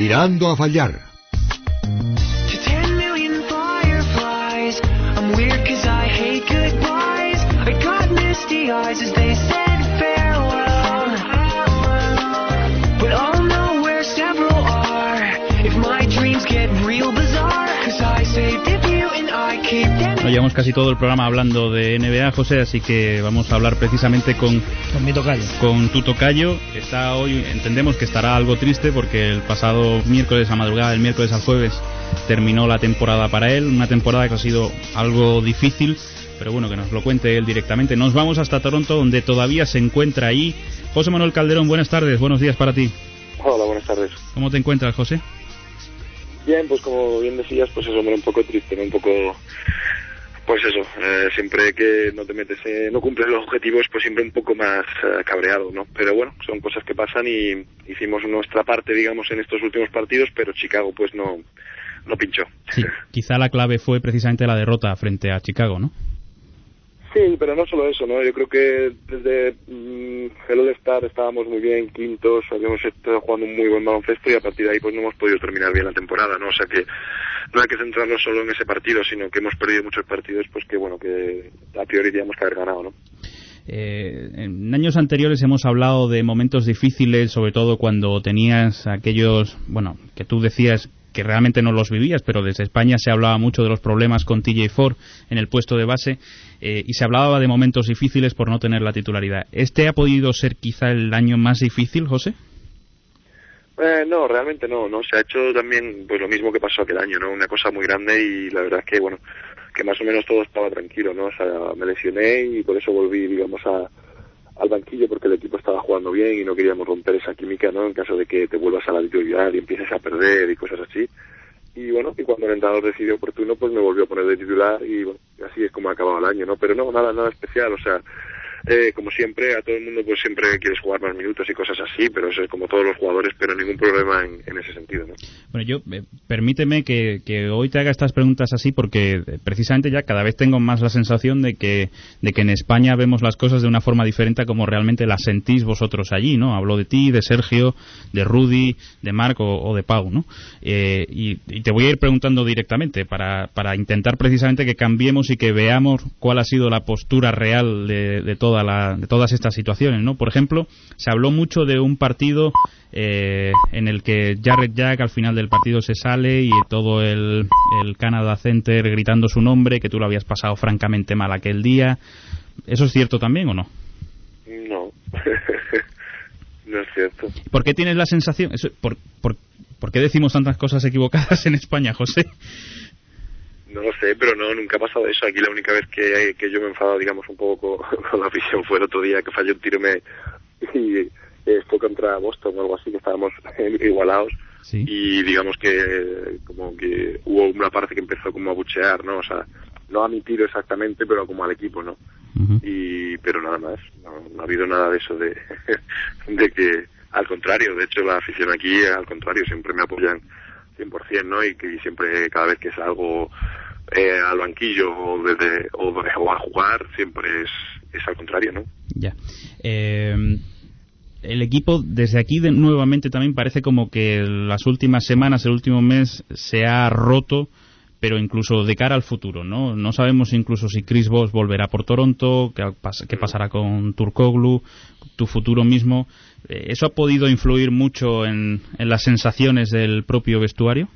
tirando a fallar. Llevamos casi todo el programa hablando de NBA, José, así que vamos a hablar precisamente con, Con mi tocayo. con tu tocayo. Está hoy, entendemos que estará algo triste porque el pasado miércoles a madrugada, el miércoles al jueves, terminó la temporada para él. Una temporada que ha sido algo difícil, pero bueno, que nos lo cuente él directamente. Nos vamos hasta Toronto, donde todavía se encuentra ahí. José Manuel Calderón, buenas tardes, buenos días para ti. Hola, buenas tardes. ¿Cómo te encuentras, José? Bien, pues como bien decías, pues eso, hombre, un poco triste, ¿no? Un poco, pues eso, eh, siempre que no te metes, eh, no cumples los objetivos, pues siempre un poco más eh, cabreado, ¿no? Pero bueno, son cosas que pasan y hicimos nuestra parte, digamos, en estos últimos partidos, pero Chicago pues no, no pinchó. Sí, quizá la clave fue precisamente la derrota frente a Chicago, ¿no? Sí, pero no solo eso, ¿no? Yo creo que desde mm, el All-Star estábamos muy bien, quintos, habíamos estado jugando un muy buen baloncesto y a partir de ahí pues no hemos podido terminar bien la temporada, ¿no? O sea que no hay que centrarnos solo en ese partido, sino que hemos perdido muchos partidos, pues que bueno, que a priori teníamos que haber ganado, ¿no? Eh, en años anteriores hemos hablado de momentos difíciles, sobre todo cuando tenías aquellos, bueno, que tú decías que realmente no los vivías, pero desde España se hablaba mucho de los problemas con TJ Ford en el puesto de base eh, y se hablaba de momentos difíciles por no tener la titularidad. ¿Este ha podido ser quizá el año más difícil, José? Eh, no, realmente no, no. Se ha hecho también pues lo mismo que pasó aquel año, ¿no? Una cosa muy grande y la verdad es que, bueno, que más o menos todo estaba tranquilo, ¿no? O sea, me lesioné y por eso volví, digamos, a, al banquillo porque el equipo estaba jugando bien y no queríamos romper esa química, ¿no? En caso de que te vuelvas a la titularidad y empieces a perder y cosas así. Y bueno, y cuando el entrenador decidió oportuno, pues me volvió a poner de titular y bueno, así es como ha acabado el año, ¿no? Pero no, nada, nada especial, o sea, eh, como siempre, a todo el mundo pues siempre quieres jugar más minutos y cosas así, pero eso es como todos los jugadores, pero ningún problema en, ese sentido, ¿no? Bueno, yo, eh, permíteme que, que hoy te haga estas preguntas así porque eh, precisamente ya cada vez tengo más la sensación de que, de que en España vemos las cosas de una forma diferente como realmente las sentís vosotros allí, ¿no? Hablo de ti, de Sergio, de Rudy, de Marco o, de Pau, ¿no? Eh, y, te voy a ir preguntando directamente para, para intentar precisamente que cambiemos y que veamos cuál ha sido la postura real de, de, toda la, de todas estas situaciones, ¿no? Por ejemplo, se habló mucho de un partido eh, en el que Jarrett Jack al final del partido se sale y todo el, el Canada Center gritando su nombre, que tú lo habías pasado francamente mal aquel día. ¿Eso es cierto también o no? No, no es cierto. ¿Por qué tienes la sensación? Eso, por, por, ¿Por qué decimos tantas cosas equivocadas en España, José? No lo sé, pero no, nunca ha pasado eso. Aquí la única vez que, que yo me he enfadado, digamos, un poco con, con la afición fue el otro día que falló un tiro me, y eh, fue contra Boston o algo así, que estábamos igualados. Sí. Y digamos que como que hubo una parte que empezó como a buchear, ¿no? O sea, no a mi tiro exactamente, pero como al equipo, ¿no? Uh -huh. Y, pero nada más, no, no ha habido nada de eso de, de que, al contrario, de hecho la afición aquí, al contrario, siempre me apoyan 100%, ¿no? Y que siempre, cada vez que salgo eh, al banquillo o, desde, o, o, a jugar, siempre es, es al contrario, ¿no? Ya. Eh, el equipo, desde aquí de, nuevamente también parece como que las últimas semanas, el último mes, se ha roto pero incluso de cara al futuro, ¿no? No sabemos incluso si Chris Voss volverá por Toronto, qué, qué pasará con Turkoglu, tu futuro mismo. ¿Eso ha podido influir mucho en, las sensaciones del propio vestuario?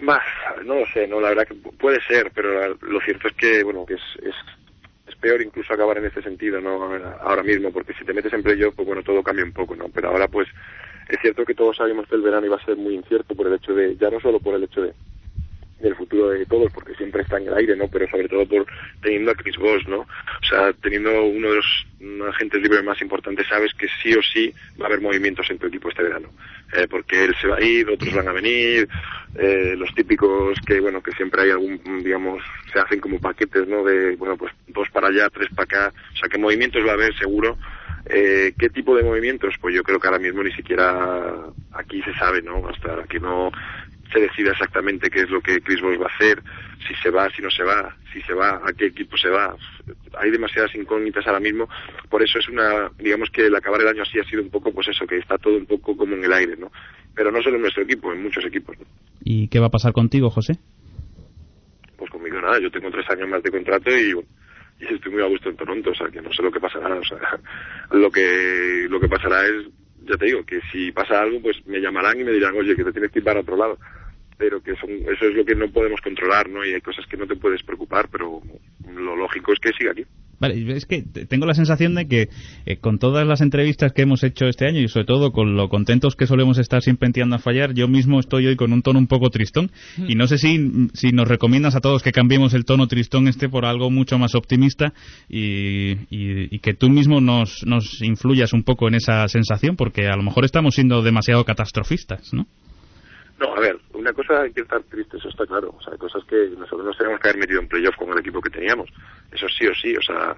Más, no lo sé, no, la verdad que puede ser, pero la, lo cierto es que, bueno, que es, es, es, peor incluso acabar en este sentido, ¿no? Ahora mismo, porque si te metes en playoff, pues bueno, todo cambia un poco, ¿no? Pero ahora, pues, es cierto que todos sabemos que el verano iba a ser muy incierto por el hecho de, ya no solo por el hecho de de todos, porque siempre está en el aire, ¿no? Pero sobre todo por teniendo a Chris Voss, ¿no? O sea, teniendo uno de los agentes libres más importantes, sabes que sí o sí va a haber movimientos en tu equipo este verano. Eh, porque él se va a ir, otros van a venir, eh, los típicos que, bueno, que siempre hay algún, digamos, se hacen como paquetes, ¿no? De, bueno, pues dos para allá, tres para acá. O sea, que movimientos va a haber seguro. Eh, ¿Qué tipo de movimientos? Pues yo creo que ahora mismo ni siquiera aquí se sabe, ¿no? Hasta que no se decida exactamente qué es lo que Chris Bosh va a hacer, si se va, si no se va, si se va, a qué equipo se va. Hay demasiadas incógnitas ahora mismo, por eso es una, digamos que el acabar el año así ha sido un poco, pues eso, que está todo un poco como en el aire, ¿no? pero no solo en nuestro equipo, en muchos equipos. ¿no? ¿Y qué va a pasar contigo, José? Pues conmigo nada, yo tengo tres años más de contrato y, y estoy muy a gusto en Toronto, o sea, que no sé lo que pasará, o sea, lo que, lo que pasará es, ya te digo, que si pasa algo, pues me llamarán y me dirán, oye, que te tienes que ir para otro lado pero que son, eso es lo que no podemos controlar, ¿no? Y hay cosas que no te puedes preocupar, pero lo lógico es que siga aquí. Vale, es que tengo la sensación de que eh, con todas las entrevistas que hemos hecho este año y sobre todo con lo contentos que solemos estar sin penteando a fallar, yo mismo estoy hoy con un tono un poco tristón y no sé si, si nos recomiendas a todos que cambiemos el tono tristón este por algo mucho más optimista y, y, y que tú mismo nos, nos influyas un poco en esa sensación porque a lo mejor estamos siendo demasiado catastrofistas, ¿no? No, a ver, una cosa hay que estar triste, eso está claro. O sea, hay cosas que nosotros nos tenemos que haber metido en playoff con el equipo que teníamos. Eso sí o sí, o sea,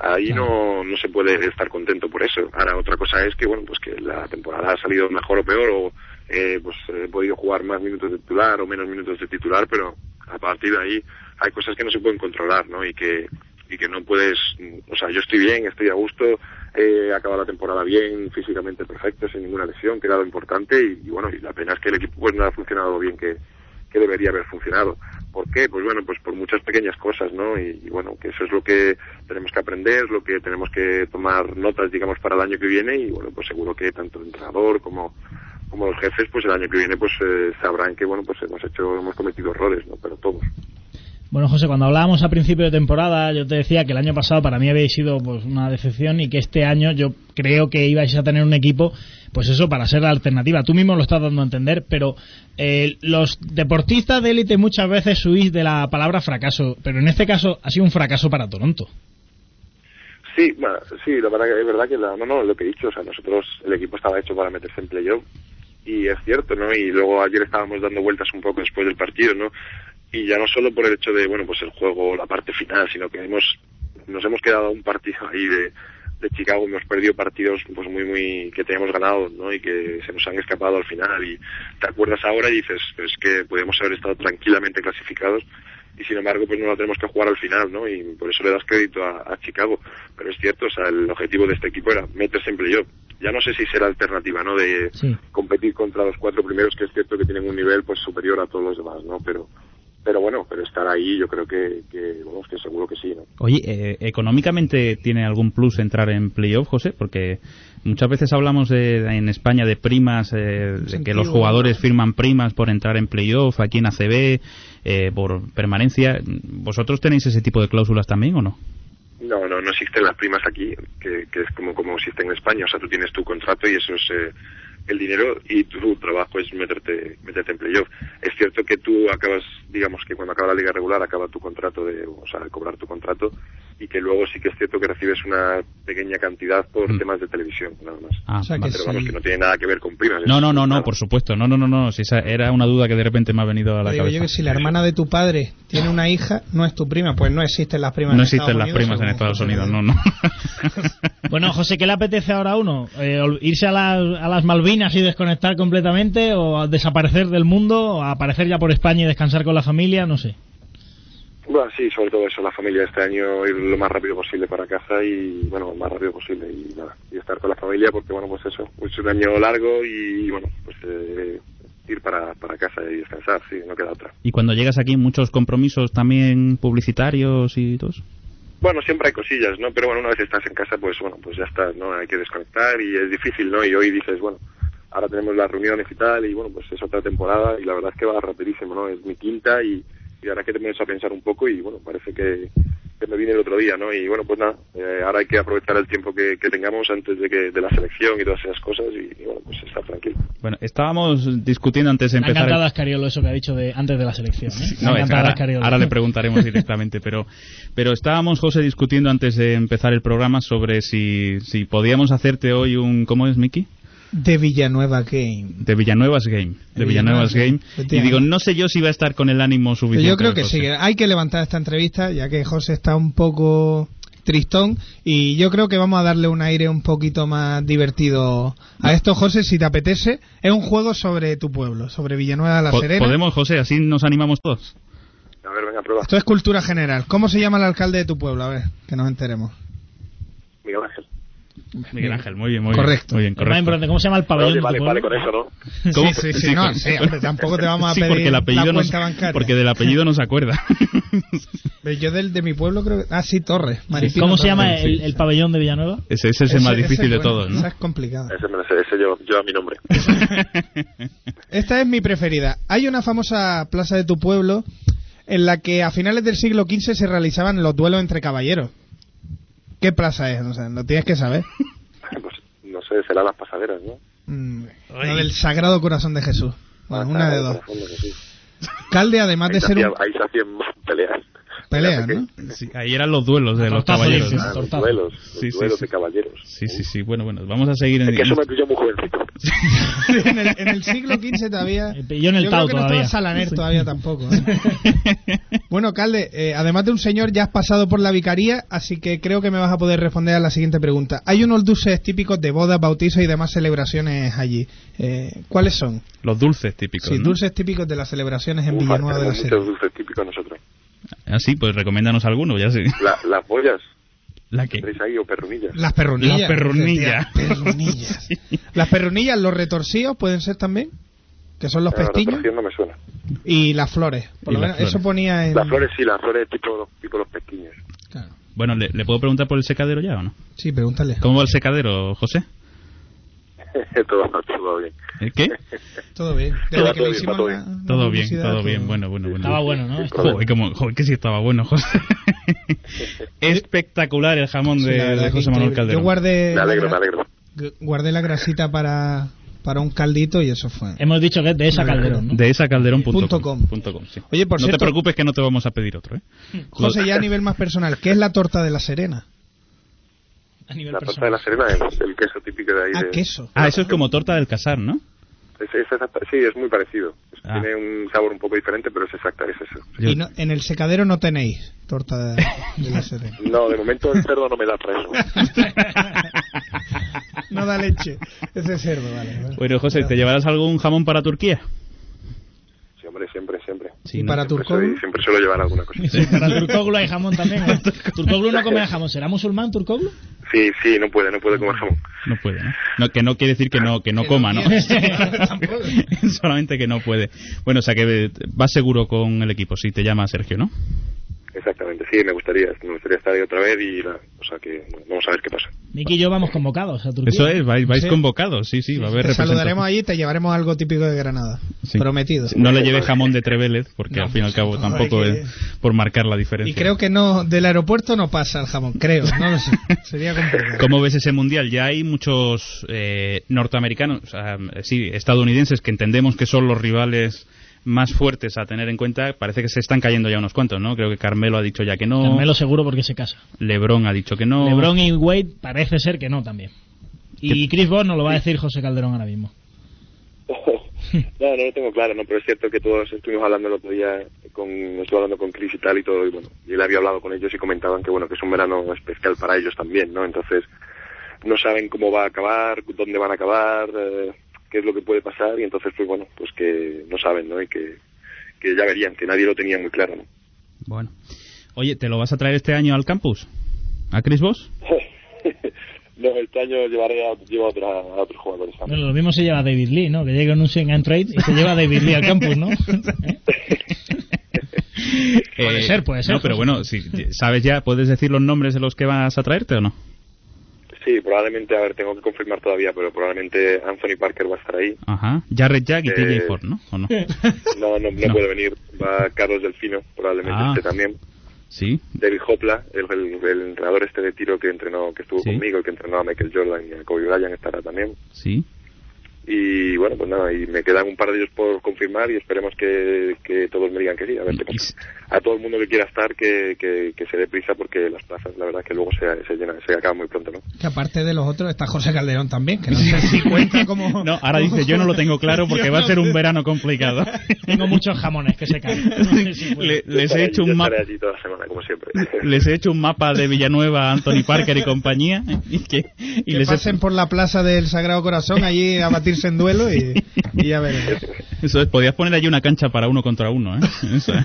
ahí no, no se puede estar contento por eso. Ahora, otra cosa es que, bueno, pues que la temporada ha salido mejor o peor, o eh, pues he podido jugar más minutos de titular o menos minutos de titular, pero a partir de ahí hay cosas que no se pueden controlar, ¿no? Y que, y que no puedes, o sea, yo estoy bien, estoy a gusto, he acabado la temporada bien, físicamente perfecto, sin ninguna lesión, que era lo importante, y, y, bueno, y la pena es que el equipo pues no ha funcionado bien que, que debería haber funcionado. ¿Por qué? Pues bueno, pues por muchas pequeñas cosas, ¿no? Y, y, bueno, que eso es lo que tenemos que aprender, lo que tenemos que tomar notas, digamos, para el año que viene, y bueno, pues seguro que tanto el entrenador como como los jefes, pues el año que viene, pues eh, sabrán que, bueno, pues hemos hecho, hemos cometido errores, ¿no? Pero todos. Bueno, José, cuando hablábamos a principio de temporada, yo te decía que el año pasado para mí habéis sido pues una decepción y que este año yo creo que ibais a tener un equipo, pues eso, para ser la alternativa. Tú mismo lo estás dando a entender, pero eh, los deportistas de élite muchas veces huís de la palabra fracaso, pero en este caso ha sido un fracaso para Toronto. Sí, bueno, sí, la verdad que es verdad que la, no, no, lo que he dicho, o sea, nosotros el equipo estaba hecho para meterse en playoff y es cierto, ¿no? Y luego ayer estábamos dando vueltas un poco después del partido, ¿no? Y ya no solo por el hecho de, bueno, pues el juego, la parte final, sino que hemos, nos hemos quedado un partido ahí de, de Chicago, hemos perdido partidos pues muy, muy, que teníamos ganado, ¿no? Y que se nos han escapado al final y te acuerdas ahora y dices, pues que podemos haber estado tranquilamente clasificados y sin embargo pues no la tenemos que jugar al final, ¿no? Y por eso le das crédito a, a Chicago. Pero es cierto, o sea, el objetivo de este equipo era meterse en playoff. Ya no sé si será alternativa, ¿no? De Sí. competir contra los cuatro primeros, que es cierto que tienen un nivel pues superior a todos los demás, ¿no? Pero pero bueno, pero estar ahí yo creo que, que vamos, que seguro que sí, ¿no? Oye, eh, ¿económicamente tiene algún plus entrar en playoff, José? Porque muchas veces hablamos de, en España de primas, eh, de que los jugadores firman primas por entrar en playoff, aquí en ACB, eh, por permanencia. ¿Vosotros tenéis ese tipo de cláusulas también o no? No, no, no existen las primas aquí, que, que es como, como existe en España. O sea, tú tienes tu contrato y eso es eh, el dinero y tu trabajo es meterte, meterte en playoff. Es cierto que tú acabas, digamos que cuando acaba la liga regular acaba tu contrato de, o sea, de cobrar tu contrato y que luego sí que es cierto que recibes una pequeña cantidad por Mm. temas de televisión, nada más. Ah, O sea que. Pero vamos, sí. que no tiene nada que ver con primas. No, no, no, no, por supuesto. No, no, no, no. Si esa era una duda que de repente me ha venido a la Digo cabeza. yo que si la hermana de tu padre tiene una hija, no es tu prima, pues no existen las primas No en existen Estados las Unidos, primas en Estados Unidos, no, no. Bueno, José, ¿qué le apetece ahora a uno? Eh, ¿Irse a las, a las Malvinas y desconectar completamente? ¿O a desaparecer del mundo? ¿O a aparecer ya por España y descansar con la familia? No sé. Bueno, sí, sobre todo eso, la familia este año ir lo más rápido posible para casa y, bueno, lo más rápido posible y nada, y estar con la familia porque, bueno, pues eso, es un año largo y, bueno, pues eh, ir para, para casa y descansar, sí, no queda otra. y cuando llegas aquí, muchos compromisos también publicitarios y todo eso. Bueno, siempre hay cosillas, ¿no? Pero bueno, una vez estás en casa, pues bueno, pues ya está, ¿no? Hay que desconectar y es difícil, ¿no? Y hoy dices, bueno, ahora tenemos las reuniones y tal y, bueno, pues es otra temporada y la verdad es que va rapidísimo, ¿no? Es mi quinta y, y ahora que te pones a pensar un poco y, bueno, parece que, que me vine el otro día, ¿no? Y bueno, pues nada, eh, ahora hay que aprovechar el tiempo que, que tengamos antes de que de la selección y todas esas cosas y, y, bueno, pues estar tranquilo. Bueno, estábamos discutiendo antes de Me ha empezar. el- encantado a Escariolo eso que ha dicho de antes de la selección. ¿eh? No, es- ahora, Ascariolo. ahora le preguntaremos directamente, pero, pero estábamos, José, discutiendo antes de empezar el programa sobre si, si podíamos hacerte hoy un, ¿cómo es, Miki? De Villanueva Game. De Villanuevas Game. De Villanuevas Villanuevas Game. Y digo, no sé yo si va a estar con el ánimo suficiente. Yo creo que José. sí, hay que levantar esta entrevista, ya que José está un poco tristón y yo creo que vamos a darle un aire un poquito más divertido a esto, José, si te apetece. Es un juego sobre tu pueblo, sobre Villanueva de la Serena. ¿Podemos, José? Así nos animamos todos. A ver, venga, prueba. Esto es cultura general. ¿Cómo se llama el alcalde de tu pueblo? A ver, que nos enteremos. Miguel Ángel. Miguel Ángel, muy bien, muy Correcto. bien. Muy bien, más correcto. importante, ¿cómo se llama el pabellón? Oye, vale, vale con eso, ¿no? ¿Cómo? Sí, sí, sí, no, sí, hombre, tampoco te vamos a Sí, pedir porque el apellido la no cuenta bancaria. porque del apellido no se acuerda. Pero Yo del de mi pueblo creo que... Ah, sí, Torres. Maripino ¿Cómo se llama Torres. el, el pabellón de Villanueva? ese, ese es el Ese- más ese difícil es de bueno, todos, ¿no? Esa es complicada. Ese, me lo sé, ese lleva, lleva mi nombre. Esta es mi preferida. Hay una famosa plaza de tu pueblo en la que a finales del siglo XV se realizaban los duelos entre caballeros. ¿Qué plaza es? O sea, lo tienes que saber. Pues no sé, será las pasaderas, ¿no? Mm, la del Sagrado Corazón de Jesús. Bueno, Ah, una de dos. Calde, además Ahí de se ser hacía- un... Ahí se hacían peleas. Pelea, Peleas ¿no? Sí, ahí eran los duelos de los caballeros. los duelos, los Sí, sí, duelos sí. de caballeros. Sí, sí, sí. Bueno, bueno, vamos a seguir en, Es que eso me pilló muy jovencito. en, el, en el siglo XV todavía... Eh, Yo en el Yo creo que no estaba Salaner todavía tampoco. ¿eh? Bueno, Calde, eh, además de un señor, ya has pasado por la vicaría, así que creo que me vas a poder responder a la siguiente pregunta. Hay unos dulces típicos de bodas, bautizos y demás celebraciones allí. Eh, ¿Cuáles son? los dulces típicos. Sí, ¿no? dulces típicos de las celebraciones en Ufa, Villanueva de la Serena. dulces típicos nosotros. Ah, sí, pues recomiéndanos alguno, ya sé. La, las bollas, ¿La que ¿tenéis ahí? O perrunillas. Las perrunillas. Las perrunillas. Hostia, perrunillas. Las perrunillas, los retorcidos pueden ser también, que son los La pestiños, retorsión no me suena. y las flores. Por Y lo las menos flores. eso ponía en... Las flores sí, las flores tipo, tipo los. Claro. Bueno, ¿le, le puedo preguntar por el secadero ya o no? Sí, pregúntale. ¿Cómo va el secadero, José? todo, todo bien. ¿Eh, ¿Qué? Todo bien. Todo bien, todo bien. la Todo bien, publicidad, todo bien. Bueno, bueno, bueno. Estaba bueno, ¿no? Joder, como, joder, que sí estaba bueno, José. Espectacular el jamón Sí, de, José Manuel increíble. Calderón. Yo guardé, Me alegro, la me alegro. gu- guardé la grasita para, para un caldito y eso fue. Hemos dicho que es de esa. Calderón, ¿no? De esa calderón.com. Punto com. Punto com, sí. Oye, por no cierto- te preocupes que no te vamos a pedir otro, ¿eh? José, ya a nivel más personal, ¿qué es la torta de la Serena? A nivel La torta de la Serena es el queso típico de ahí. Ah, de- queso. Ah, eso es como torta del casar, ¿no? Es, es exacta- sí, es muy parecido. Ah. Tiene un sabor un poco diferente, pero es exacta, es eso. Y no- en el secadero no tenéis torta de, de la Serena. No, de momento el cerdo no me da para eso. No da leche. Ese cerdo, vale. vale. Bueno, José, ¿te llevarás algún jamón para Turquía? Hombre, siempre, siempre. Sí, ¿Y para Siempre, Turcoglu? siempre suelo llevar alguna cosita. Sí, para Turcoglu hay jamón también. ¿no? Turcoglu no come jamón. ¿Será musulmán Turcoglu? Sí, sí, no puede, no puede comer jamón. No puede, ¿no? No, Que no quiere decir que no, que no Que coma, ¿no? Solamente que no puede. Bueno, o sea que vas seguro con el equipo, si te llama Sergio, ¿no? Exactamente, sí, me gustaría, me gustaría estar ahí otra vez y, la- o sea que bueno, vamos a ver qué pasa. Miki y yo vamos convocados a Turquía. Eso es, vais, vais Sí. convocados, sí, sí, va a haber Te saludaremos allí y te llevaremos algo típico de Granada. Sí. Prometido. No le lleve jamón de Trevélez, porque No, al fin y al cabo tampoco que- es por marcar la diferencia. Y creo que no, del aeropuerto no pasa el jamón, creo. No lo sé. Sería complicado. ¿Cómo ves ese mundial? Ya hay muchos eh, norteamericanos, o sea, eh, sí, estadounidenses que entendemos que son los rivales más fuertes a tener en cuenta. Parece que se están cayendo ya unos cuantos, ¿no? Creo que Carmelo ha dicho ya que no. Carmelo seguro porque se casa. LeBron ha dicho que no. LeBron y Wade parece ser que no también. Y Chris Bosh nos lo va a decir José Calderón ahora mismo. No, no lo tengo claro, no, pero es cierto que todos estuvimos hablando el otro día, con, estuve hablando con Chris y tal y todo, y bueno, y él había hablado con ellos y comentaban que bueno, que es un verano especial para ellos también, ¿no? Entonces, no saben cómo va a acabar, dónde van a acabar, eh, qué es lo que puede pasar, y entonces, pues bueno, pues que no saben, ¿no? Y que, que ya verían, que nadie lo tenía muy claro, ¿no? Bueno. Oye, ¿te lo vas a traer este año al campus? ¿A Chris Voss? no, este año llevaré a, llevo a, otra- a otros jugadores. Bueno, lo mismo se lleva a David Lee, ¿no? Que llegue en un swing and trade y se lleva a David Lee al campus, ¿no? Puede Eh, ser, puede ser, No, pero José. bueno, si sabes ya, ¿puedes decir los nombres de los que vas a traerte o no? Sí, probablemente, a ver, tengo que confirmar todavía, pero probablemente Anthony Parker va a estar ahí. Ajá. Jared Jack y Eh, TJ Ford, ¿no? ¿O no? No, no, no, No. puede venir. Va Carlos Delfino, probablemente Ah. este también. Sí. David Hopla, el, el, el entrenador este de tiro que entrenó, que estuvo Sí. conmigo, el que entrenó a Michael Jordan y a Kobe Bryant estará también. Sí. Y bueno, pues nada, y me quedan un par de ellos por confirmar y esperemos que, que todos me digan que sí. A ver Y- qué y pasa. A todo el mundo que quiera estar, que, que, que se dé prisa porque las plazas, la verdad, que luego se, se llenan, se acaban muy pronto, ¿no? Que aparte de los otros está José Calderón también, que no sé si cuenta como... No, ahora dice, yo no lo tengo claro porque va a ser un verano complicado. Tengo muchos jamones que se caen. No sé si. Le- les he hecho allí- un mapa. estaré allí toda la semana, como siempre. Les he hecho un mapa de Villanueva, Anthony Parker y compañía y que y que les he- pasen por la plaza del Sagrado Corazón allí a batirse en duelo y, y ya veremos. Eso es, podías poner allí una cancha para uno contra uno, ¿eh? Eso, ¿eh?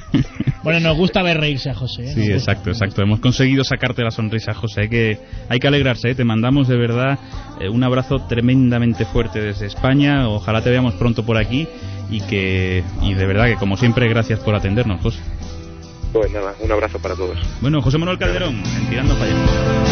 Bueno, nos gusta ver reírse a José. ¿eh? Sí, exacto, exacto. Hemos conseguido sacarte la sonrisa, José. Hay que, hay que alegrarse, ¿eh? Te mandamos de verdad eh, un abrazo tremendamente fuerte desde España. Ojalá te veamos pronto por aquí y que, y de verdad que como siempre, gracias por atendernos, José. Pues nada, un abrazo para todos. Bueno, José Manuel Calderón, en Tirando allá.